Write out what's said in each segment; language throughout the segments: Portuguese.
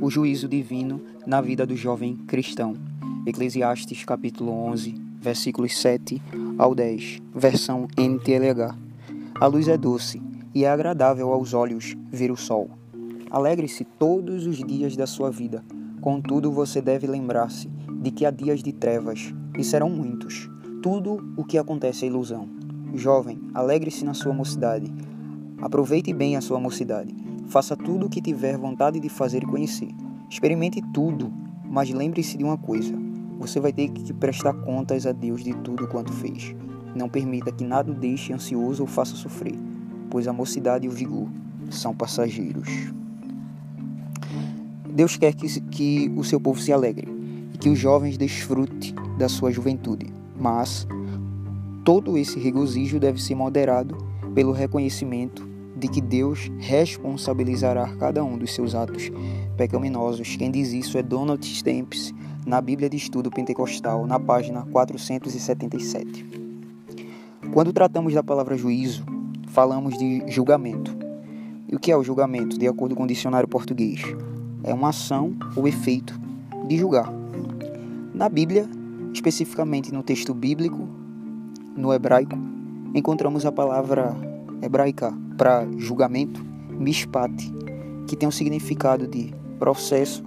o juízo divino na vida do jovem cristão. Eclesiastes capítulo 11, versículos 7 ao 10, versão NTLH. A luz é doce e é agradável aos olhos ver o sol. Alegre-se todos os dias da sua vida. Contudo, você deve lembrar-se de que há dias de trevas, e serão muitos. Tudo o que acontece é ilusão. Jovem, alegre-se na sua mocidade. Aproveite bem a sua mocidade. Faça tudo o que tiver vontade de fazer e conhecer. Experimente tudo, mas lembre-se de uma coisa: você vai ter que prestar contas a Deus de tudo quanto fez. Não permita que nada o deixe ansioso ou faça sofrer, pois a mocidade e o vigor são passageiros. Deus quer que, que o seu povo se alegre e que os jovens desfrute da sua juventude, mas todo esse regozijo deve ser moderado pelo reconhecimento de que Deus responsabilizará cada um dos seus atos pecaminosos. Quem diz isso é Donald Stamps na Bíblia de Estudo Pentecostal, na página 477. Quando tratamos da palavra juízo, falamos de julgamento. E o que é o julgamento, de acordo com o dicionário português? é uma ação ou efeito de julgar. Na Bíblia, especificamente no texto bíblico, no hebraico, encontramos a palavra hebraica para julgamento, mishpat, que tem o significado de processo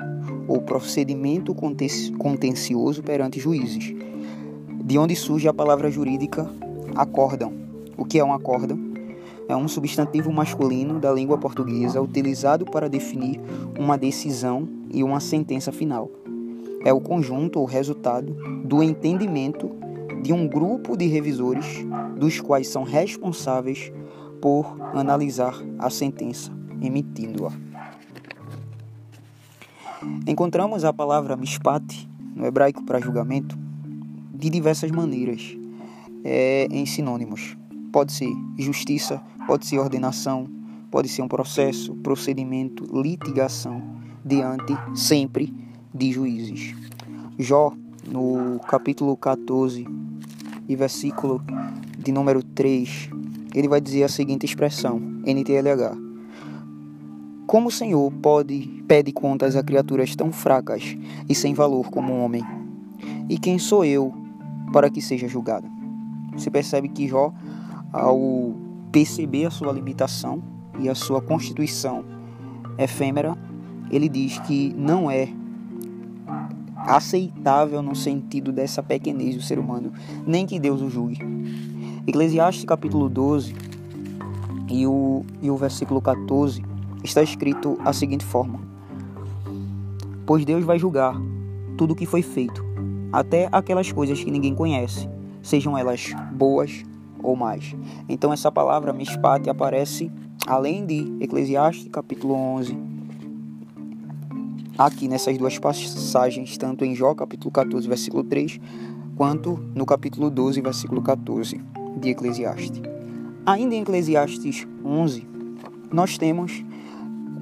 ou procedimento contencioso perante juízes, de onde surge a palavra jurídica acórdão. O que é um acórdão? é um substantivo masculino da língua portuguesa utilizado para definir uma decisão e uma sentença final. É o conjunto ou resultado do entendimento de um grupo de revisores, dos quais são responsáveis por analisar a sentença, emitindo-a. Encontramos a palavra mishpat, no hebraico para julgamento, de diversas maneiras, é, em sinônimos. Pode ser justiça, pode ser ordenação, pode ser um processo, procedimento, litigação diante sempre de juízes. Jó, no capítulo 14 e versículo de número 3, ele vai dizer a seguinte expressão, NTLH. Como o Senhor pode pede contas a criaturas tão fracas e sem valor como um homem? E quem sou eu para que seja julgado? Você percebe que Jó ao perceber a sua limitação e a sua constituição efêmera, ele diz que não é aceitável no sentido dessa pequenez do ser humano, nem que Deus o julgue. Eclesiastes capítulo 12 e o, e o versículo 14 está escrito a seguinte forma: Pois Deus vai julgar tudo o que foi feito, até aquelas coisas que ninguém conhece, sejam elas boas ou mais. Então essa palavra mishpat aparece além de Eclesiastes capítulo 11, aqui nessas duas passagens, tanto em Jó capítulo 14, versículo 3, quanto no capítulo 12, versículo 14 de Eclesiastes. Ainda em Eclesiastes 11, nós temos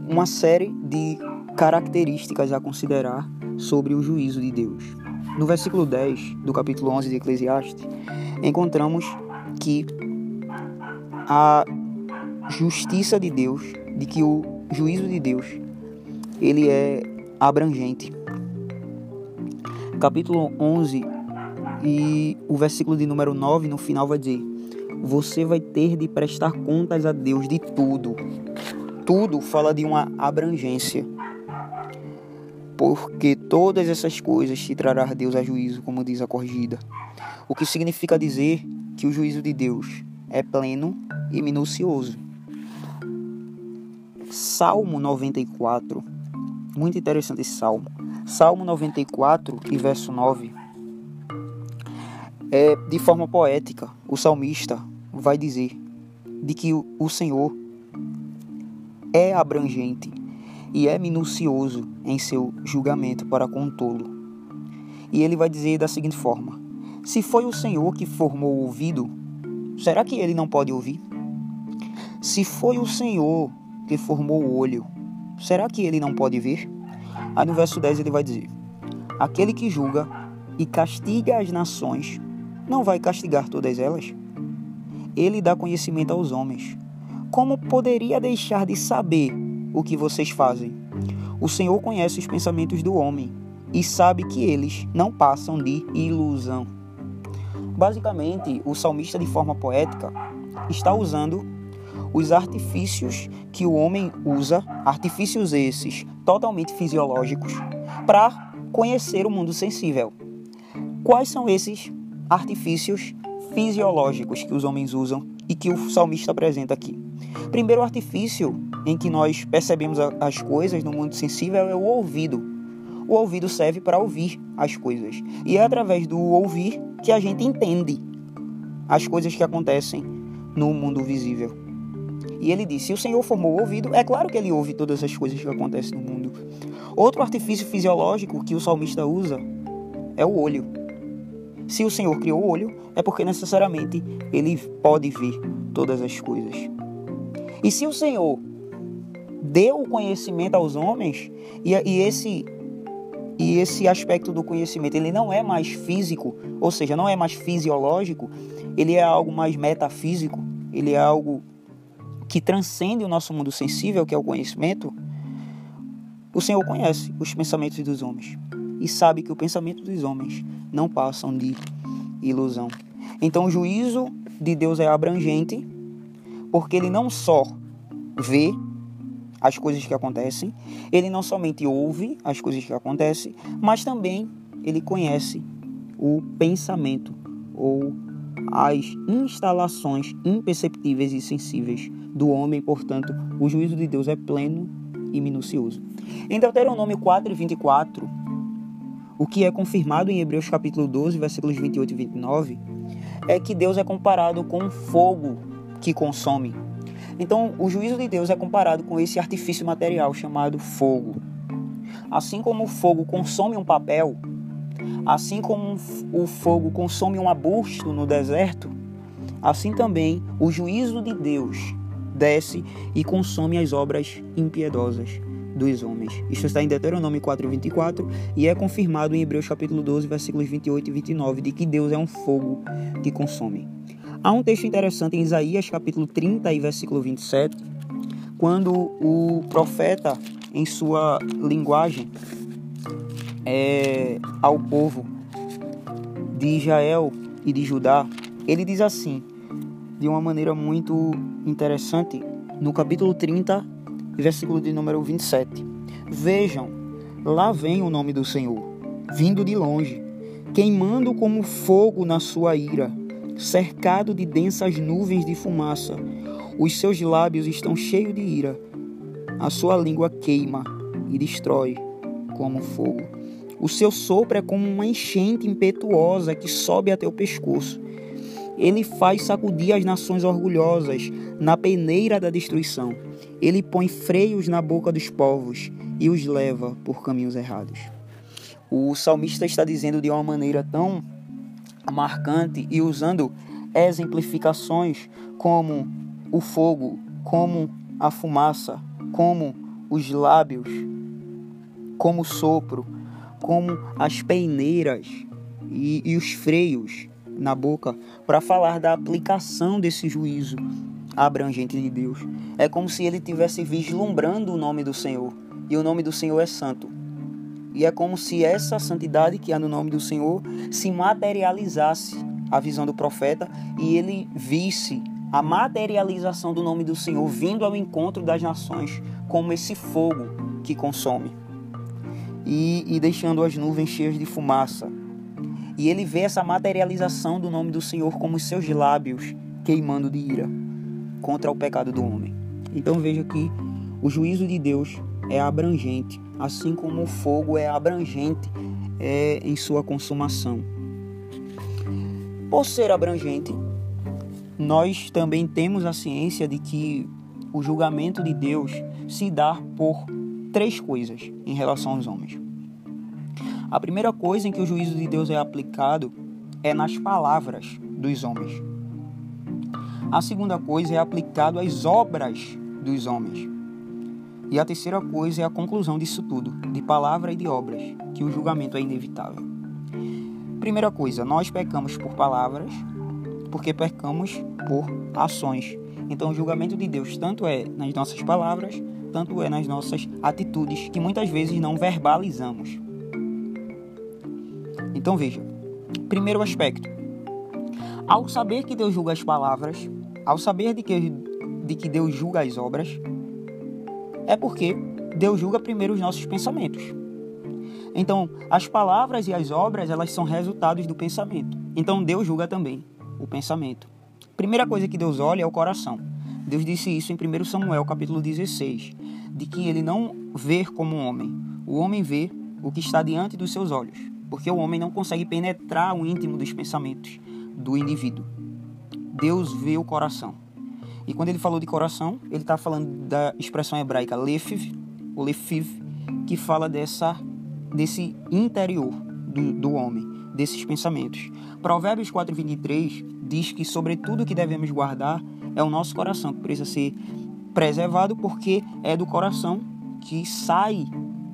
uma série de características a considerar sobre o juízo de Deus. No versículo 10 do capítulo 11 de Eclesiastes, encontramos que a justiça de Deus, de que o juízo de Deus, ele é abrangente. Capítulo 11 e o versículo de número 9 no final vai dizer: Você vai ter de prestar contas a Deus de tudo. Tudo fala de uma abrangência. Porque todas essas coisas te trará Deus a juízo, como diz a corrigida. O que significa dizer que o juízo de Deus é pleno e minucioso. Salmo 94, muito interessante esse salmo. Salmo 94 e verso 9. É, de forma poética, o salmista vai dizer de que o Senhor é abrangente e é minucioso em seu julgamento para com tolo. E ele vai dizer da seguinte forma: se foi o Senhor que formou o ouvido, será que ele não pode ouvir? Se foi o Senhor que formou o olho, será que ele não pode ver? Aí no verso 10 ele vai dizer: Aquele que julga e castiga as nações, não vai castigar todas elas? Ele dá conhecimento aos homens. Como poderia deixar de saber o que vocês fazem? O Senhor conhece os pensamentos do homem e sabe que eles não passam de ilusão. Basicamente, o salmista, de forma poética, está usando os artifícios que o homem usa, artifícios esses totalmente fisiológicos, para conhecer o mundo sensível. Quais são esses artifícios fisiológicos que os homens usam e que o salmista apresenta aqui? Primeiro artifício em que nós percebemos as coisas no mundo sensível é o ouvido. O ouvido serve para ouvir as coisas. E é através do ouvir que a gente entende as coisas que acontecem no mundo visível. E ele disse: se o Senhor formou o ouvido, é claro que ele ouve todas as coisas que acontecem no mundo. Outro artifício fisiológico que o salmista usa é o olho. Se o Senhor criou o olho, é porque necessariamente ele pode ver todas as coisas. E se o Senhor deu o conhecimento aos homens, e, e esse e esse aspecto do conhecimento ele não é mais físico, ou seja, não é mais fisiológico, ele é algo mais metafísico, ele é algo que transcende o nosso mundo sensível, que é o conhecimento. O Senhor conhece os pensamentos dos homens e sabe que o pensamento dos homens não passam de ilusão. Então o juízo de Deus é abrangente, porque ele não só vê as coisas que acontecem, ele não somente ouve as coisas que acontecem, mas também ele conhece o pensamento ou as instalações imperceptíveis e sensíveis do homem, portanto, o juízo de Deus é pleno e minucioso. Em Deuteronômio 4 e 24, o que é confirmado em Hebreus capítulo 12, versículos 28 e 29, é que Deus é comparado com fogo que consome. Então, o juízo de Deus é comparado com esse artifício material chamado fogo. Assim como o fogo consome um papel, assim como o fogo consome um arbusto no deserto, assim também o juízo de Deus desce e consome as obras impiedosas dos homens. Isto está em Deuteronômio 4:24 e é confirmado em Hebreus capítulo 12, versículos 28 e 29 de que Deus é um fogo que consome. Há um texto interessante em Isaías, capítulo 30 e versículo 27, quando o profeta, em sua linguagem, é, ao povo de Israel e de Judá, ele diz assim, de uma maneira muito interessante, no capítulo 30, versículo de número 27. Vejam, lá vem o nome do Senhor, vindo de longe, queimando como fogo na sua ira cercado de densas nuvens de fumaça. Os seus lábios estão cheios de ira. A sua língua queima e destrói como fogo. O seu sopro é como uma enchente impetuosa que sobe até o pescoço. Ele faz sacudir as nações orgulhosas na peneira da destruição. Ele põe freios na boca dos povos e os leva por caminhos errados. O salmista está dizendo de uma maneira tão marcante e usando exemplificações como o fogo, como a fumaça, como os lábios, como o sopro, como as peineiras e, e os freios na boca para falar da aplicação desse juízo abrangente de Deus. É como se ele estivesse vislumbrando o nome do Senhor. E o nome do Senhor é santo. E é como se essa santidade que há no nome do Senhor se materializasse a visão do profeta e ele visse a materialização do nome do Senhor vindo ao encontro das nações como esse fogo que consome e, e deixando as nuvens cheias de fumaça. E ele vê essa materialização do nome do Senhor como os seus lábios queimando de ira contra o pecado do homem. Então veja que o juízo de Deus é abrangente, assim como o fogo é abrangente é, em sua consumação. Por ser abrangente, nós também temos a ciência de que o julgamento de Deus se dá por três coisas em relação aos homens. A primeira coisa em que o juízo de Deus é aplicado é nas palavras dos homens. A segunda coisa é aplicado às obras dos homens. E a terceira coisa é a conclusão disso tudo, de palavra e de obras, que o julgamento é inevitável. Primeira coisa, nós pecamos por palavras, porque pecamos por ações. Então, o julgamento de Deus tanto é nas nossas palavras tanto é nas nossas atitudes que muitas vezes não verbalizamos. Então veja, primeiro aspecto. Ao saber que Deus julga as palavras, ao saber de que, de que Deus julga as obras, é porque Deus julga primeiro os nossos pensamentos. Então, as palavras e as obras, elas são resultados do pensamento. Então, Deus julga também o pensamento. Primeira coisa que Deus olha é o coração. Deus disse isso em 1 Samuel, capítulo 16, de que ele não vê como homem. O homem vê o que está diante dos seus olhos, porque o homem não consegue penetrar o íntimo dos pensamentos do indivíduo. Deus vê o coração. E quando ele falou de coração, ele está falando da expressão hebraica lefiv, o lefiv, que fala dessa, desse interior do, do homem, desses pensamentos. Provérbios 4,23 diz que sobre tudo que devemos guardar é o nosso coração, que precisa ser preservado, porque é do coração que sai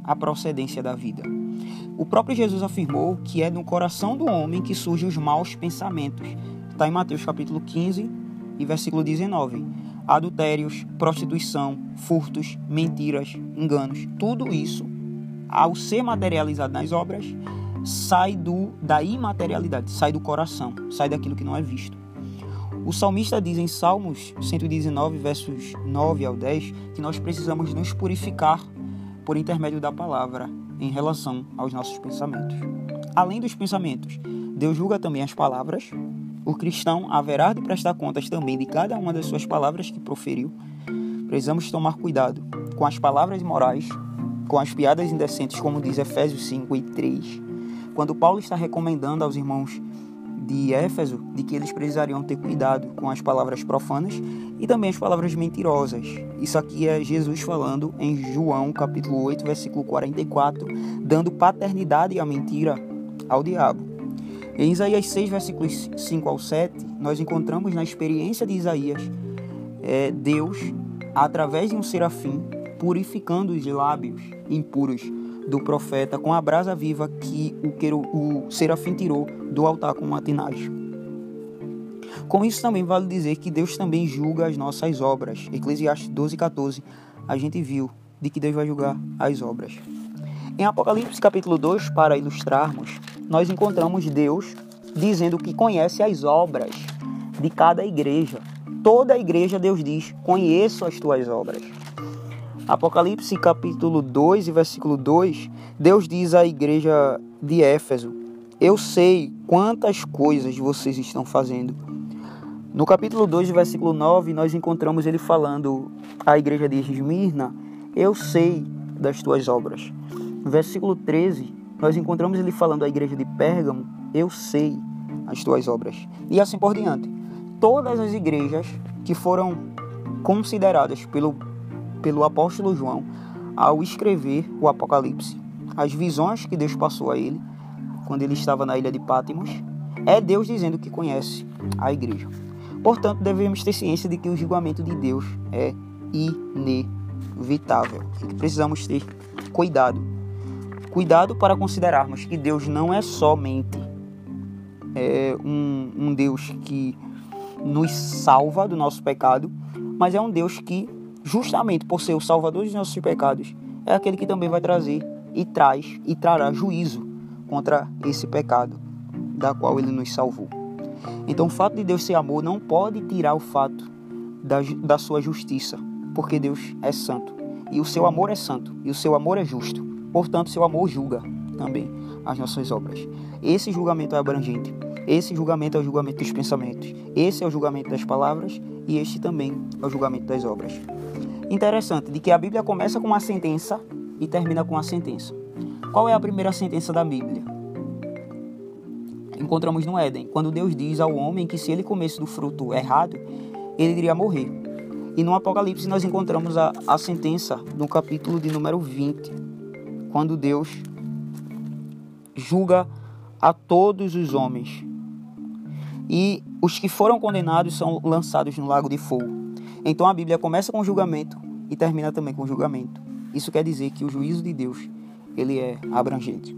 a procedência da vida. O próprio Jesus afirmou que é no coração do homem que surgem os maus pensamentos. Está em Mateus capítulo 15 e versículo 19. Adultérios, prostituição, furtos, mentiras, enganos, tudo isso, ao ser materializado nas obras, sai do da imaterialidade, sai do coração, sai daquilo que não é visto. O salmista diz em Salmos 119, versos 9 ao 10, que nós precisamos nos purificar por intermédio da palavra em relação aos nossos pensamentos. Além dos pensamentos, Deus julga também as palavras. O cristão haverá de prestar contas também de cada uma das suas palavras que proferiu. Precisamos tomar cuidado com as palavras imorais, com as piadas indecentes, como diz Efésios 5 e 3 quando Paulo está recomendando aos irmãos de Éfeso de que eles precisariam ter cuidado com as palavras profanas e também as palavras mentirosas. Isso aqui é Jesus falando em João capítulo 8, versículo 44, dando paternidade à mentira ao diabo. Em Isaías 6, versículos 5 ao 7, nós encontramos na experiência de Isaías é, Deus, através de um serafim, purificando os lábios impuros do profeta com a brasa viva que o, queiro, o serafim tirou do altar com matinagem. Com isso também vale dizer que Deus também julga as nossas obras. Eclesiastes 12, 14, a gente viu de que Deus vai julgar as obras. Em Apocalipse capítulo 2, para ilustrarmos, nós encontramos Deus dizendo que conhece as obras de cada igreja. Toda a igreja, Deus diz: Conheço as tuas obras. Apocalipse capítulo 2 e versículo 2, Deus diz à igreja de Éfeso: Eu sei quantas coisas vocês estão fazendo. No capítulo 2, versículo 9, nós encontramos ele falando à igreja de Esmirna: Eu sei das tuas obras. No versículo 13, nós encontramos ele falando à igreja de Pérgamo: Eu sei as tuas obras. E assim por diante. Todas as igrejas que foram consideradas pelo pelo apóstolo João ao escrever o Apocalipse, as visões que Deus passou a ele quando ele estava na ilha de Pátimos, é Deus dizendo que conhece a igreja. Portanto, devemos ter ciência de que o julgamento de Deus é inevitável e que precisamos ter cuidado. Cuidado para considerarmos que Deus não é somente é, um, um Deus que nos salva do nosso pecado, mas é um Deus que justamente por ser o salvador dos nossos pecados, é aquele que também vai trazer e traz e trará juízo contra esse pecado da qual ele nos salvou. Então, o fato de Deus ser amor não pode tirar o fato da, da sua justiça, porque Deus é santo e o seu amor é santo e o seu amor é justo. Portanto, seu amor julga também as nossas obras. Esse julgamento é abrangente. Esse julgamento é o julgamento dos pensamentos. Esse é o julgamento das palavras e este também é o julgamento das obras. Interessante de que a Bíblia começa com uma sentença e termina com uma sentença. Qual é a primeira sentença da Bíblia? Encontramos no Éden, quando Deus diz ao homem que se ele comesse do fruto errado, ele iria morrer. E no Apocalipse nós encontramos a, a sentença no capítulo de número 20, quando Deus julga a todos os homens. E os que foram condenados são lançados no lago de fogo. Então a Bíblia começa com julgamento e termina também com julgamento. Isso quer dizer que o juízo de Deus, ele é abrangente.